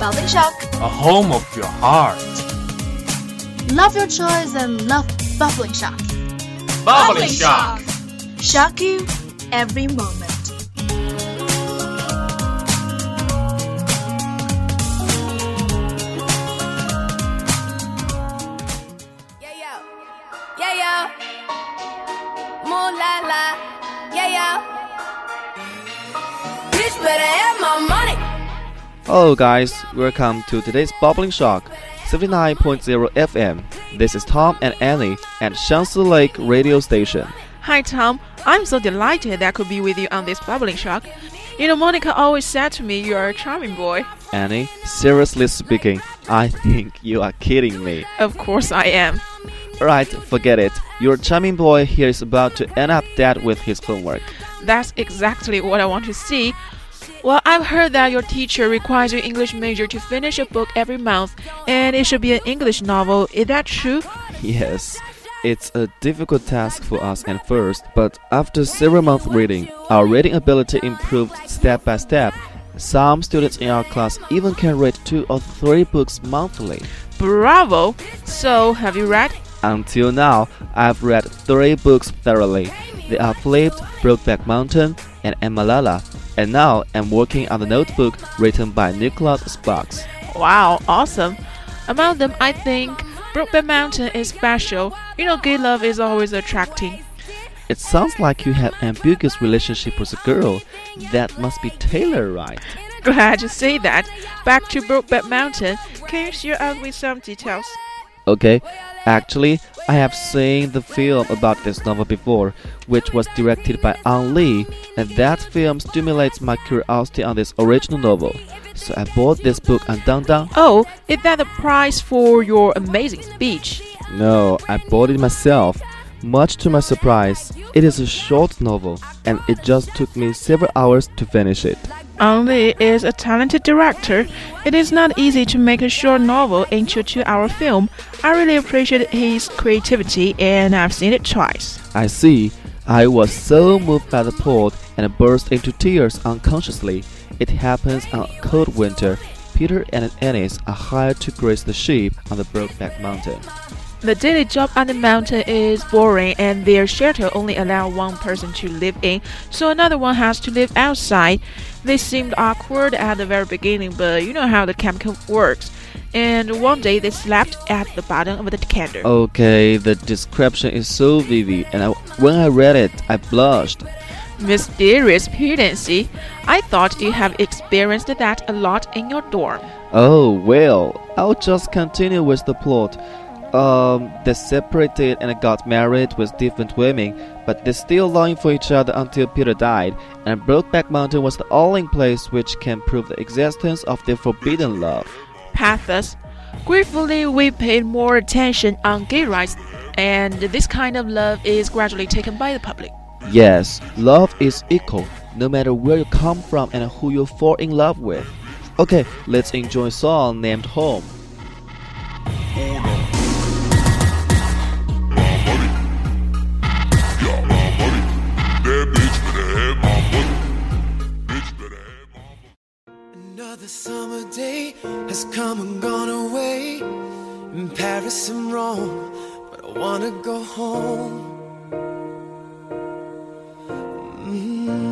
Bubbling shock. A home of your heart. Love your choice and love bubbling shock. Bubbling shock. Shock you every moment. Yeah, yo. Yeah, yo. Moon la la. Yeah, yo. Bitch better have my money. Hello guys, welcome to today's Bubbling Shock 79.0 FM. This is Tom and Annie at Shansi Lake radio station. Hi, Tom. I'm so delighted that I could be with you on this bubbling shock. You know, Monica always said to me, You're a charming boy. Annie, seriously speaking, I think you are kidding me. Of course I am. Alright, forget it. Your charming boy here is about to end up dead with his homework. That's exactly what I want to see. Well, I've heard that your teacher requires your English major to finish a book every month, and it should be an English novel. Is that true? Yes, it's a difficult task for us at first, but after several months reading, our reading ability improved step by step. Some students in our class even can read two or three books monthly. Bravo! So, have you read? Until now, I've read three books thoroughly. They are Flipped, Brokeback Mountain, and Amalala. And now I'm working on the notebook written by Nicholas Sparks. Wow, awesome. Among them, I think Brokeback Mountain is special. You know, gay love is always attracting. It sounds like you have ambiguous relationship with a girl. That must be Taylor, right? Glad you say that. Back to Brokeback Mountain. Can you share us with some details? Okay, actually, I have seen the film about this novel before, which was directed by Ang Lee, and that film stimulates my curiosity on this original novel. So I bought this book on Dangdang. Oh, is that the price for your amazing speech? No, I bought it myself. Much to my surprise, it is a short novel, and it just took me several hours to finish it. Lee is a talented director. It is not easy to make a short novel into a two-hour film. I really appreciate his creativity, and I've seen it twice. I see. I was so moved by the plot and burst into tears unconsciously. It happens on a cold winter. Peter and Ennis are hired to graze the sheep on the Brokeback Mountain. The daily job on the mountain is boring, and their shelter only allow one person to live in, so another one has to live outside. This seemed awkward at the very beginning, but you know how the chemical works. And one day they slept at the bottom of the decanter. Okay, the description is so vivid, and I, when I read it, I blushed. Mysterious pudency. I thought you have experienced that a lot in your dorm. Oh, well, I'll just continue with the plot. Um, they separated and got married with different women, but they still longing for each other until Peter died, and Brokeback Mountain was the only place which can prove the existence of their forbidden love. Pathos. Gratefully, we paid more attention on gay rights, and this kind of love is gradually taken by the public. Yes, love is equal, no matter where you come from and who you fall in love with. Okay, let's enjoy a song named Home. Come and gone away in Paris and Rome, but I wanna go home. Mm.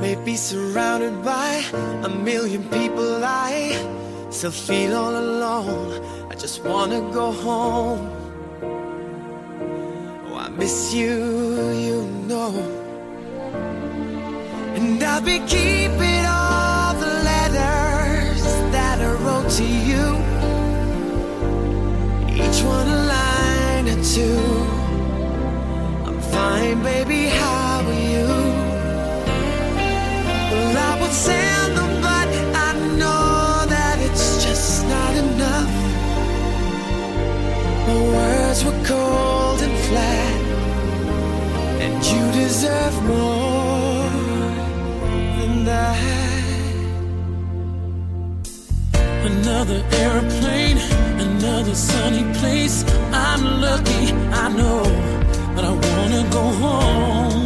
Maybe surrounded by a million people, I still feel all alone. I just wanna go home. Oh, I miss you, you know. And I'll be keeping deserve more than that. Another airplane, another sunny place. I'm lucky, I know, but I wanna go home.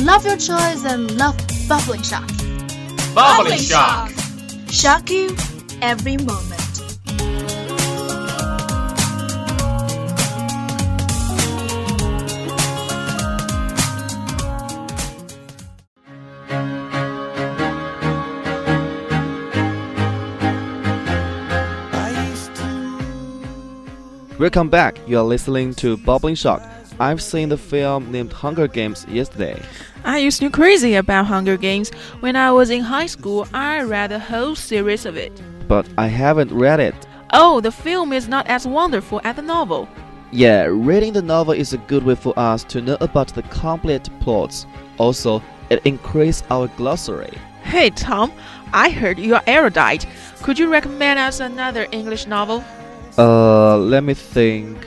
Love your choice and love bubbling shock. Bubbling shock. Shock you every moment. I used to. Welcome back. You are listening to Bubbling Shock. I've seen the film named Hunger Games yesterday. I used to be crazy about Hunger Games. When I was in high school, I read the whole series of it. but I haven't read it. Oh, the film is not as wonderful as the novel. Yeah, reading the novel is a good way for us to know about the complete plots. Also, it increases our glossary. Hey, Tom, I heard you are erudite. Could you recommend us another English novel? Uh, let me think.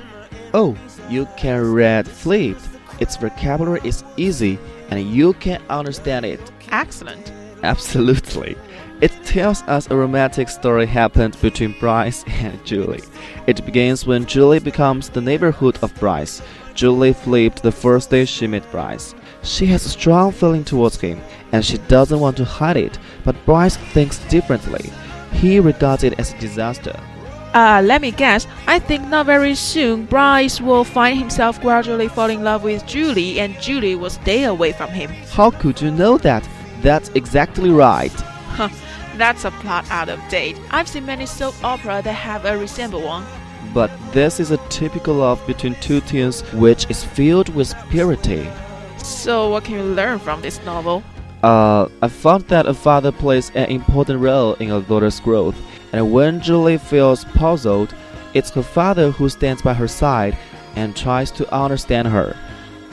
Oh, you can read Flipped. Its vocabulary is easy and you can understand it. Excellent. Absolutely. It tells us a romantic story happened between Bryce and Julie. It begins when Julie becomes the neighborhood of Bryce. Julie flipped the first day she met Bryce. She has a strong feeling towards him and she doesn't want to hide it, but Bryce thinks differently. He regards it as a disaster. Uh, let me guess. I think not very soon Bryce will find himself gradually falling in love with Julie and Julie will stay away from him. How could you know that? That's exactly right. Huh, that's a plot out of date. I've seen many soap opera that have a resemble one. But this is a typical love between two teens which is filled with purity. So what can you learn from this novel? Uh, I found that a father plays an important role in a daughter's growth, and when Julie feels puzzled, it's her father who stands by her side and tries to understand her.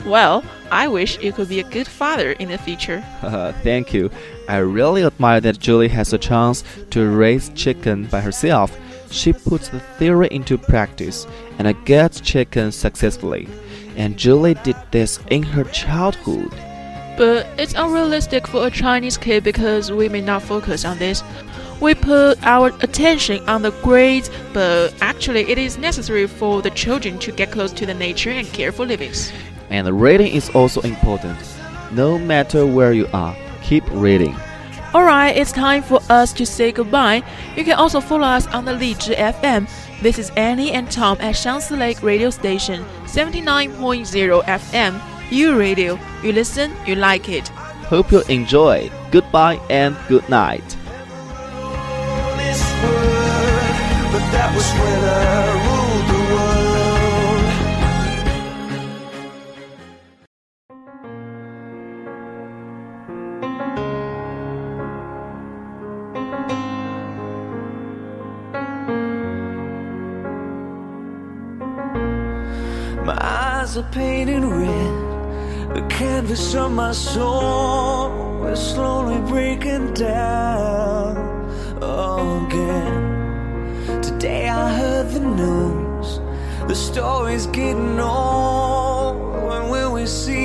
Well, I wish you could be a good father in the future. Thank you. I really admire that Julie has a chance to raise chicken by herself. She puts the theory into practice and gets chicken successfully. And Julie did this in her childhood. But it's unrealistic for a Chinese kid because we may not focus on this. We put our attention on the grades, but actually it is necessary for the children to get close to the nature and care for livings. And reading is also important. No matter where you are, keep reading. Alright, it's time for us to say goodbye. You can also follow us on the Lizhi FM. This is Annie and Tom at Shansi Lake Radio Station 79.0 FM. You radio, you listen, you like it. Hope you enjoy. Goodbye and good night. that was when I ruled the world. My eyes are painted red. The canvas of my soul is slowly breaking down again day I heard the news, the story's getting old. When will we see?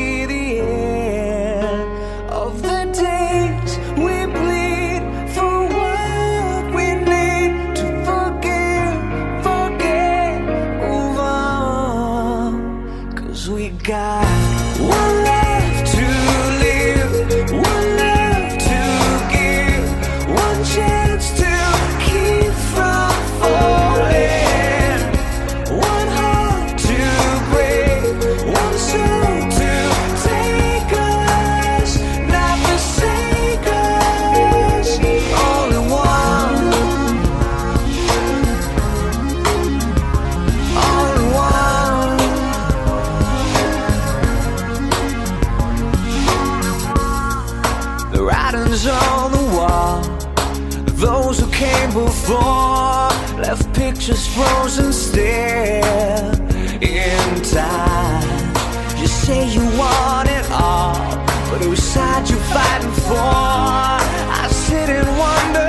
just frozen still in time. You say you want it all, but whose side you fighting for? I sit and wonder.